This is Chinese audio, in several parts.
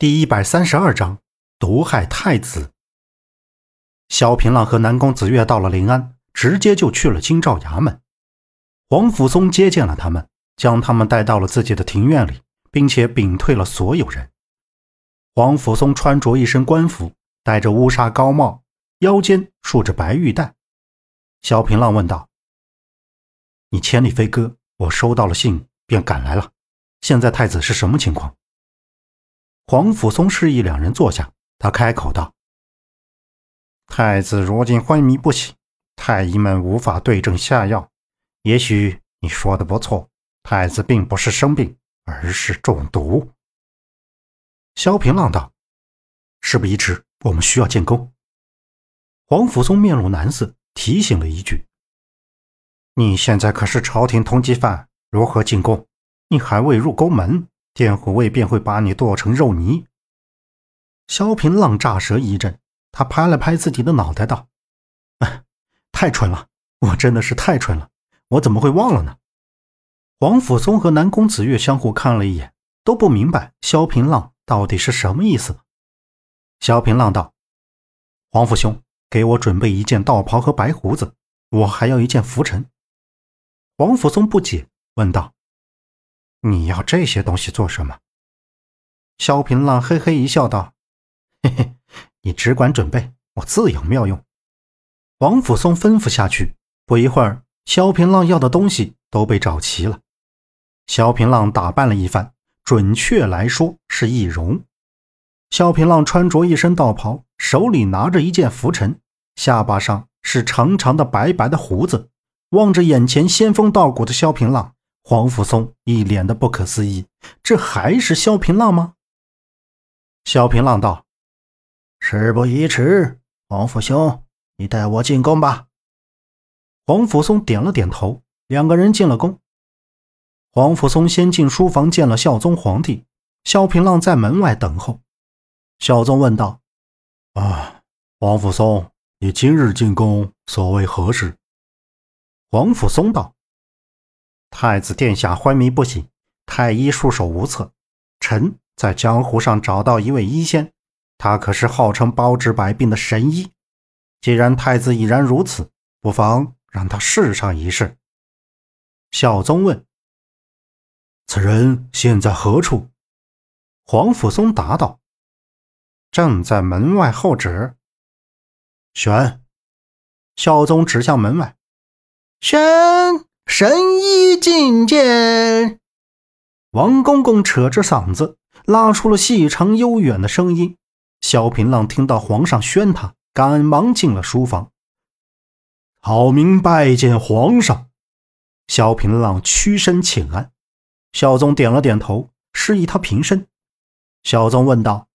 第一百三十二章毒害太子。萧平浪和南宫子月到了临安，直接就去了京兆衙门。黄甫松接见了他们，将他们带到了自己的庭院里，并且屏退了所有人。黄甫松穿着一身官服，戴着乌纱高帽，腰间束着白玉带。萧平浪问道：“你千里飞鸽，我收到了信，便赶来了。现在太子是什么情况？”黄甫松示意两人坐下，他开口道：“太子如今昏迷不醒，太医们无法对症下药。也许你说的不错，太子并不是生病，而是中毒。”萧平浪道：“事不宜迟，我们需要进宫。”黄甫松面露难色，提醒了一句：“你现在可是朝廷通缉犯，如何进宫？你还未入宫门。”殿护卫便会把你剁成肉泥。萧平浪乍舌一震，他拍了拍自己的脑袋，道：“太蠢了，我真的是太蠢了，我怎么会忘了呢？”黄甫松和南宫子月相互看了一眼，都不明白萧平浪到底是什么意思。萧平浪道：“黄甫兄，给我准备一件道袍和白胡子，我还要一件拂尘。”黄甫松不解，问道。你要这些东西做什么？萧平浪嘿嘿一笑，道：“嘿嘿，你只管准备，我自有妙用。”王甫松吩咐下去，不一会儿，萧平浪要的东西都被找齐了。萧平浪打扮了一番，准确来说是易容。萧平浪穿着一身道袍，手里拿着一件拂尘，下巴上是长长的白白的胡子，望着眼前仙风道骨的萧平浪。黄甫松一脸的不可思议，这还是萧平浪吗？萧平浪道：“事不宜迟，黄甫兄，你带我进宫吧。”黄甫松点了点头，两个人进了宫。黄甫松先进书房见了孝宗皇帝，萧平浪在门外等候。孝宗问道：“啊，黄甫松，你今日进宫，所为何事？”黄甫松道。太子殿下昏迷不醒，太医束手无策。臣在江湖上找到一位医仙，他可是号称包治百病的神医。既然太子已然如此，不妨让他试上一试。孝宗问：“此人现在何处？”黄甫松答道：“正在门外候旨。”玄。孝宗指向门外，玄。神医觐见。王公公扯着嗓子拉出了细长悠远的声音。萧平浪听到皇上宣他，赶忙进了书房。好明拜见皇上。萧平浪屈身请安。孝宗点了点头，示意他平身。孝宗问道：“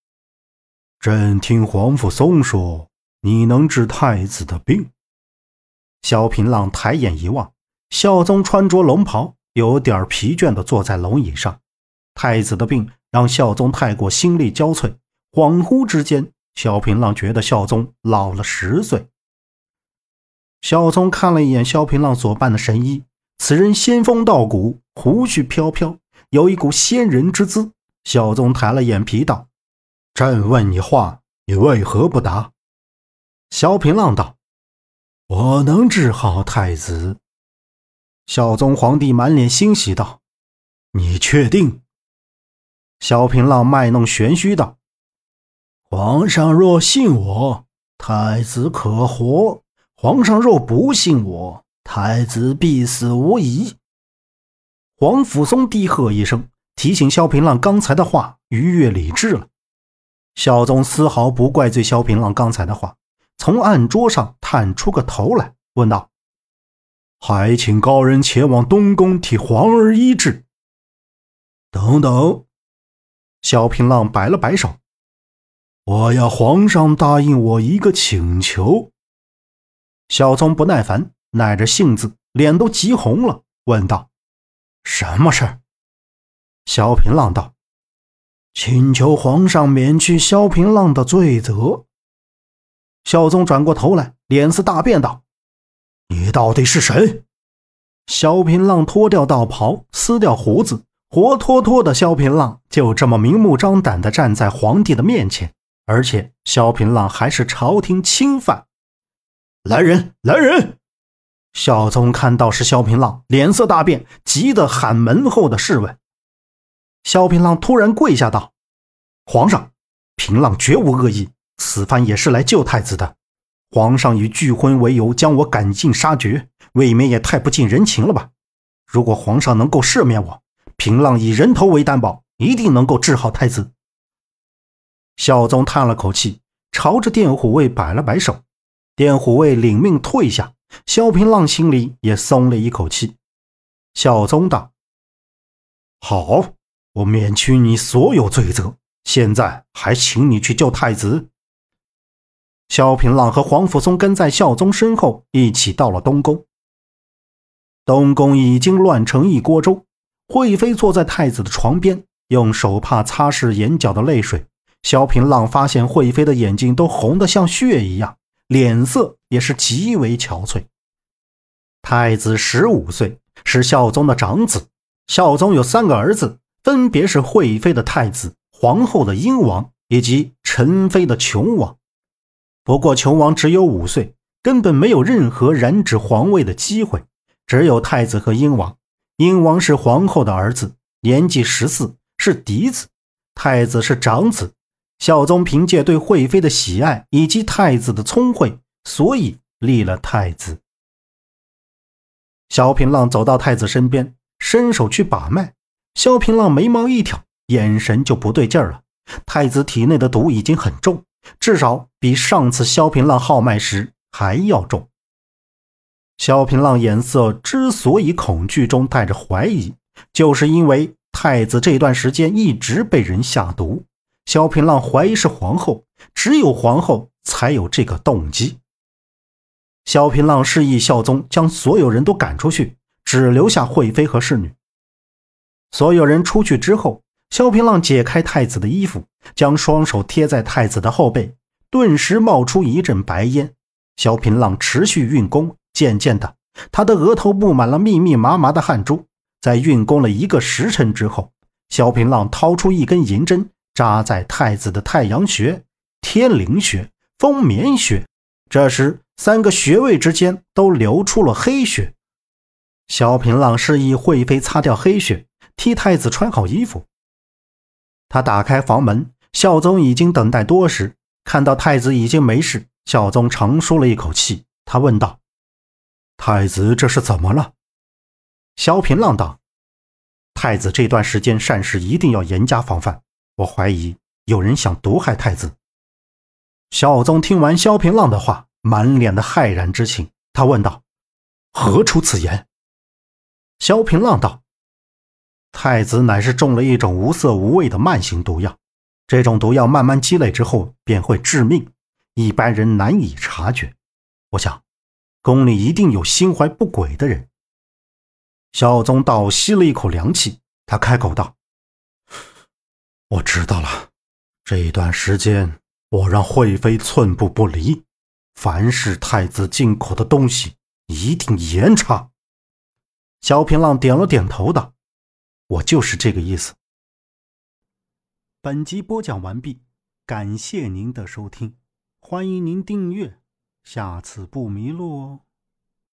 朕听皇甫松说，你能治太子的病？”萧平浪抬眼一望。孝宗穿着龙袍，有点疲倦地坐在龙椅上。太子的病让孝宗太过心力交瘁，恍惚之间，萧平浪觉得孝宗老了十岁。孝宗看了一眼萧平浪所扮的神医，此人仙风道骨，胡须飘飘，有一股仙人之姿。孝宗抬了眼皮道：“朕问你话，你为何不答？”萧平浪道：“我能治好太子。”孝宗皇帝满脸欣喜道：“你确定？”萧平浪卖弄玄虚道：“皇上若信我，太子可活；皇上若不信我，太子必死无疑。”黄甫松低喝一声，提醒萧平浪刚才的话逾越理智了。孝宗丝毫不怪罪萧平浪刚才的话，从案桌上探出个头来，问道。还请高人前往东宫替皇儿医治。等等，萧平浪摆了摆手，我要皇上答应我一个请求。小宗不耐烦，耐着性子，脸都急红了，问道：“什么事儿？”萧平浪道：“请求皇上免去萧平浪的罪责。”孝宗转过头来，脸色大变，道。你到底是谁？萧平浪脱掉道袍，撕掉胡子，活脱脱的萧平浪就这么明目张胆地站在皇帝的面前，而且萧平浪还是朝廷钦犯。来人，来人！孝宗看到是萧平浪，脸色大变，急得喊门后的侍卫。萧平浪突然跪下道：“皇上，平浪绝无恶意，此番也是来救太子的。皇上以拒婚为由将我赶尽杀绝，未免也太不近人情了吧？如果皇上能够赦免我，平浪以人头为担保，一定能够治好太子。”孝宗叹了口气，朝着殿虎卫摆了摆手，殿虎卫领命退下。萧平浪心里也松了一口气。孝宗道：“好，我免去你所有罪责。现在还请你去救太子。”萧平浪和黄甫松跟在孝宗身后，一起到了东宫。东宫已经乱成一锅粥。惠妃坐在太子的床边，用手帕擦拭眼角的泪水。萧平浪发现惠妃的眼睛都红得像血一样。脸色也是极为憔悴。太子十五岁，是孝宗的长子。孝宗有三个儿子，分别是惠妃的太子、皇后的英王以及陈妃的琼王。不过，琼王只有五岁，根本没有任何染指皇位的机会。只有太子和英王。英王是皇后的儿子，年纪十四，是嫡子；太子是长子。孝宗凭借对惠妃的喜爱以及太子的聪慧，所以立了太子。萧平浪走到太子身边，伸手去把脉。萧平浪眉毛一挑，眼神就不对劲儿了。太子体内的毒已经很重，至少比上次萧平浪号脉时还要重。萧平浪眼色之所以恐惧中带着怀疑，就是因为太子这段时间一直被人下毒。萧平浪怀疑是皇后，只有皇后才有这个动机。萧平浪示意孝宗将所有人都赶出去，只留下惠妃和侍女。所有人出去之后，萧平浪解开太子的衣服，将双手贴在太子的后背，顿时冒出一阵白烟。萧平浪持续运功，渐渐的，他的额头布满了密密麻麻的汗珠。在运功了一个时辰之后，萧平浪掏出一根银针。扎在太子的太阳穴、天灵穴、风眠穴，这时三个穴位之间都流出了黑血。萧平浪示意惠妃擦掉黑血，替太子穿好衣服。他打开房门，孝宗已经等待多时，看到太子已经没事，孝宗长舒了一口气。他问道：“太子这是怎么了？”萧平浪道：“太子这段时间善事一定要严加防范。”我怀疑有人想毒害太子。孝宗听完萧平浪的话，满脸的骇然之情。他问道：“何出此言？”萧平浪道：“太子乃是中了一种无色无味的慢性毒药，这种毒药慢慢积累之后便会致命，一般人难以察觉。我想，宫里一定有心怀不轨的人。”孝宗倒吸了一口凉气，他开口道。我知道了，这一段时间我让惠妃寸步不离，凡是太子进口的东西一定严查。萧平浪点了点头道：“我就是这个意思。”本集播讲完毕，感谢您的收听，欢迎您订阅，下次不迷路哦。